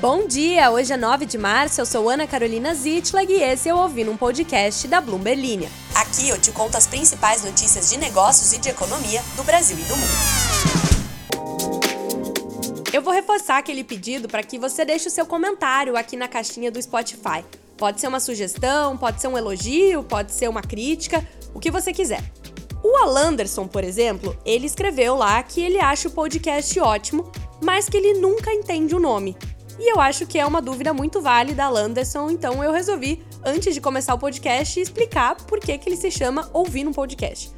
Bom dia! Hoje é 9 de março, eu sou Ana Carolina Zitlag e esse é o Ouvindo um Podcast da Bloomberg Linha. Aqui eu te conto as principais notícias de negócios e de economia do Brasil e do mundo. Eu vou reforçar aquele pedido para que você deixe o seu comentário aqui na caixinha do Spotify. Pode ser uma sugestão, pode ser um elogio, pode ser uma crítica, o que você quiser. O Alanderson, por exemplo, ele escreveu lá que ele acha o podcast ótimo, mas que ele nunca entende o nome. E eu acho que é uma dúvida muito válida, Landerson, então eu resolvi, antes de começar o podcast, explicar por que, que ele se chama Ouvir um Podcast.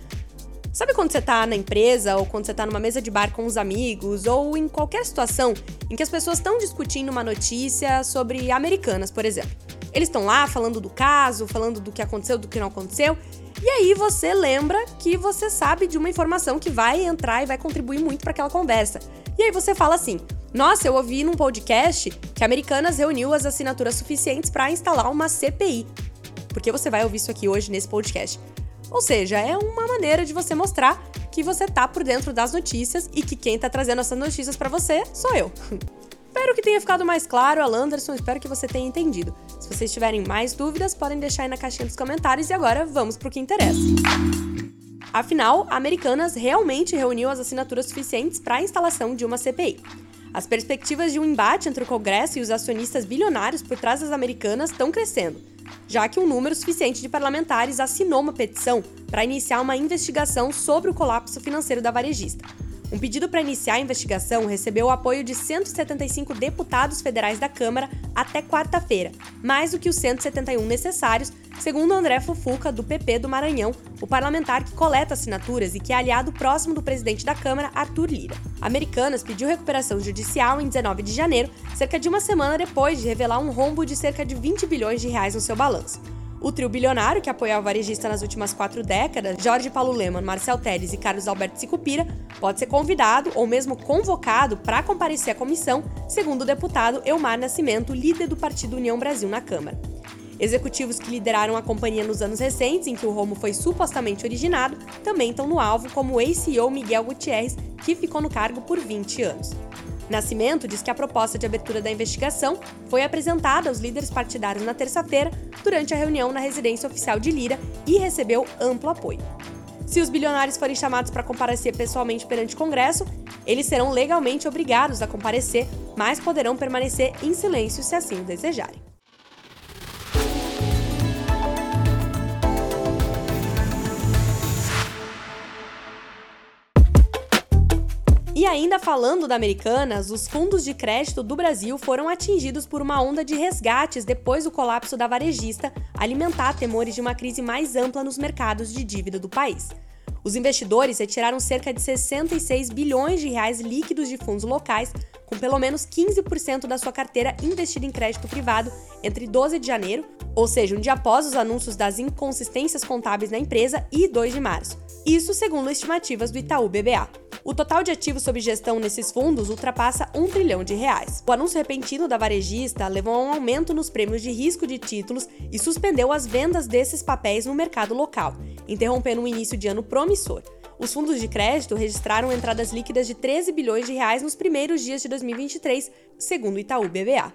Sabe quando você tá na empresa, ou quando você tá numa mesa de bar com os amigos, ou em qualquer situação em que as pessoas estão discutindo uma notícia sobre americanas, por exemplo? Eles estão lá falando do caso, falando do que aconteceu, do que não aconteceu, e aí você lembra que você sabe de uma informação que vai entrar e vai contribuir muito para aquela conversa. E aí você fala assim: nossa, eu ouvi num podcast que Americanas reuniu as assinaturas suficientes para instalar uma CPI. Porque você vai ouvir isso aqui hoje nesse podcast. Ou seja, é uma maneira de você mostrar que você tá por dentro das notícias e que quem tá trazendo essas notícias para você sou eu. espero que tenha ficado mais claro, Alanderson, espero que você tenha entendido. Se vocês tiverem mais dúvidas, podem deixar aí na caixinha dos comentários e agora vamos pro que interessa. Afinal, Americanas realmente reuniu as assinaturas suficientes para a instalação de uma CPI. As perspectivas de um embate entre o Congresso e os acionistas bilionários por trás das americanas estão crescendo, já que um número suficiente de parlamentares assinou uma petição para iniciar uma investigação sobre o colapso financeiro da varejista. Um pedido para iniciar a investigação recebeu o apoio de 175 deputados federais da Câmara até quarta-feira, mais do que os 171 necessários, segundo André Fufuca, do PP do Maranhão, o parlamentar que coleta assinaturas e que é aliado próximo do presidente da Câmara, Arthur Lira. Americanas pediu recuperação judicial em 19 de janeiro, cerca de uma semana depois de revelar um rombo de cerca de 20 bilhões de reais no seu balanço. O trio bilionário que apoiou o varejista nas últimas quatro décadas, Jorge Paulo Leman, Marcel Teles e Carlos Alberto Sicupira, pode ser convidado ou mesmo convocado para comparecer à comissão, segundo o deputado Elmar Nascimento, líder do Partido União Brasil na Câmara. Executivos que lideraram a companhia nos anos recentes, em que o Romo foi supostamente originado, também estão no alvo, como o ex-CEO Miguel Gutierrez, que ficou no cargo por 20 anos. Nascimento diz que a proposta de abertura da investigação foi apresentada aos líderes partidários na terça-feira, durante a reunião na residência oficial de Lira, e recebeu amplo apoio. Se os bilionários forem chamados para comparecer pessoalmente perante o Congresso, eles serão legalmente obrigados a comparecer, mas poderão permanecer em silêncio se assim o desejarem. E ainda falando da Americanas, os fundos de crédito do Brasil foram atingidos por uma onda de resgates depois do colapso da varejista, alimentar temores de uma crise mais ampla nos mercados de dívida do país. Os investidores retiraram cerca de 66 bilhões de reais líquidos de fundos locais, com pelo menos 15% da sua carteira investida em crédito privado entre 12 de janeiro, ou seja, um dia após os anúncios das inconsistências contábeis na empresa, e 2 de março. Isso segundo estimativas do Itaú BBA. O total de ativos sob gestão nesses fundos ultrapassa um trilhão de reais. O anúncio repentino da varejista levou a um aumento nos prêmios de risco de títulos e suspendeu as vendas desses papéis no mercado local, interrompendo um início de ano promissor. Os fundos de crédito registraram entradas líquidas de 13 bilhões de reais nos primeiros dias de 2023, segundo o Itaú BBA.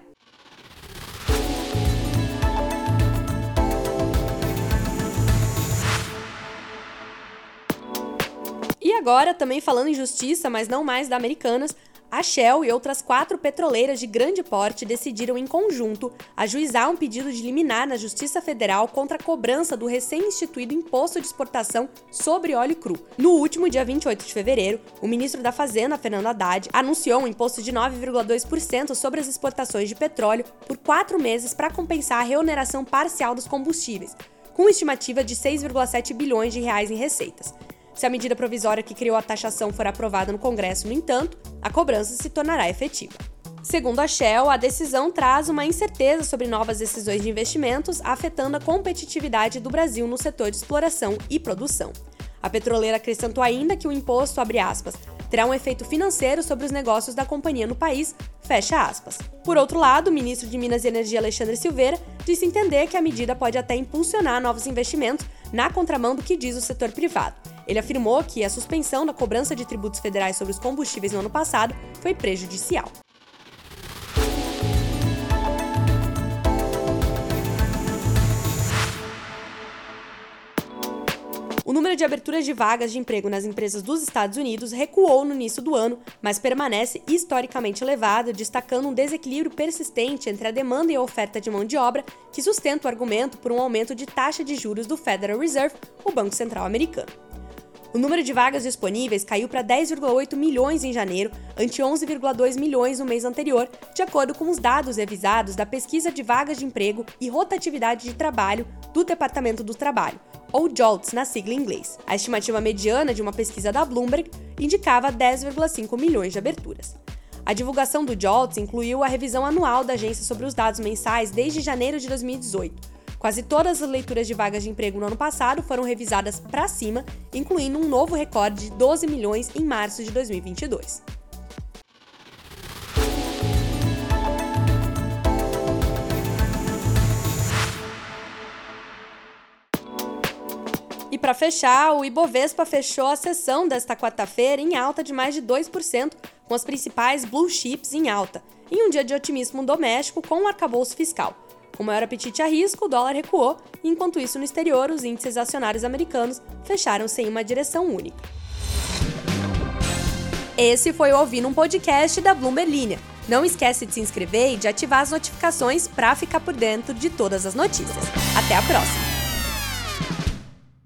Agora, também falando em justiça, mas não mais da Americanas, a Shell e outras quatro petroleiras de grande porte decidiram em conjunto ajuizar um pedido de liminar na Justiça Federal contra a cobrança do recém-instituído Imposto de Exportação sobre óleo cru. No último dia 28 de fevereiro, o ministro da Fazenda, Fernando Haddad, anunciou um imposto de 9,2% sobre as exportações de petróleo por quatro meses para compensar a reoneração parcial dos combustíveis, com estimativa de 6,7 bilhões de reais em receitas. Se a medida provisória que criou a taxação for aprovada no Congresso, no entanto, a cobrança se tornará efetiva. Segundo a Shell, a decisão traz uma incerteza sobre novas decisões de investimentos, afetando a competitividade do Brasil no setor de exploração e produção. A petroleira acrescentou ainda que o imposto, aspas, terá um efeito financeiro sobre os negócios da companhia no país, fecha aspas. Por outro lado, o ministro de Minas e Energia Alexandre Silveira disse entender que a medida pode até impulsionar novos investimentos na contramão do que diz o setor privado. Ele afirmou que a suspensão da cobrança de tributos federais sobre os combustíveis no ano passado foi prejudicial. O número de aberturas de vagas de emprego nas empresas dos Estados Unidos recuou no início do ano, mas permanece historicamente elevado, destacando um desequilíbrio persistente entre a demanda e a oferta de mão de obra, que sustenta o argumento por um aumento de taxa de juros do Federal Reserve, o Banco Central Americano. O número de vagas disponíveis caiu para 10,8 milhões em janeiro, ante 11,2 milhões no mês anterior, de acordo com os dados revisados da Pesquisa de Vagas de Emprego e Rotatividade de Trabalho do Departamento do Trabalho, ou JOLTS na sigla em inglês. A estimativa mediana de uma pesquisa da Bloomberg indicava 10,5 milhões de aberturas. A divulgação do JOLTS incluiu a revisão anual da agência sobre os dados mensais desde janeiro de 2018. Quase todas as leituras de vagas de emprego no ano passado foram revisadas para cima, incluindo um novo recorde de 12 milhões em março de 2022. E para fechar, o Ibovespa fechou a sessão desta quarta-feira em alta de mais de 2%, com as principais blue chips em alta, em um dia de otimismo doméstico com o arcabouço fiscal. Com maior apetite a risco, o dólar recuou, e enquanto isso no exterior, os índices acionários americanos fecharam sem uma direção única. Esse foi o Ouvindo um Podcast da Bloomberg Linha. Não esquece de se inscrever e de ativar as notificações para ficar por dentro de todas as notícias. Até a próxima!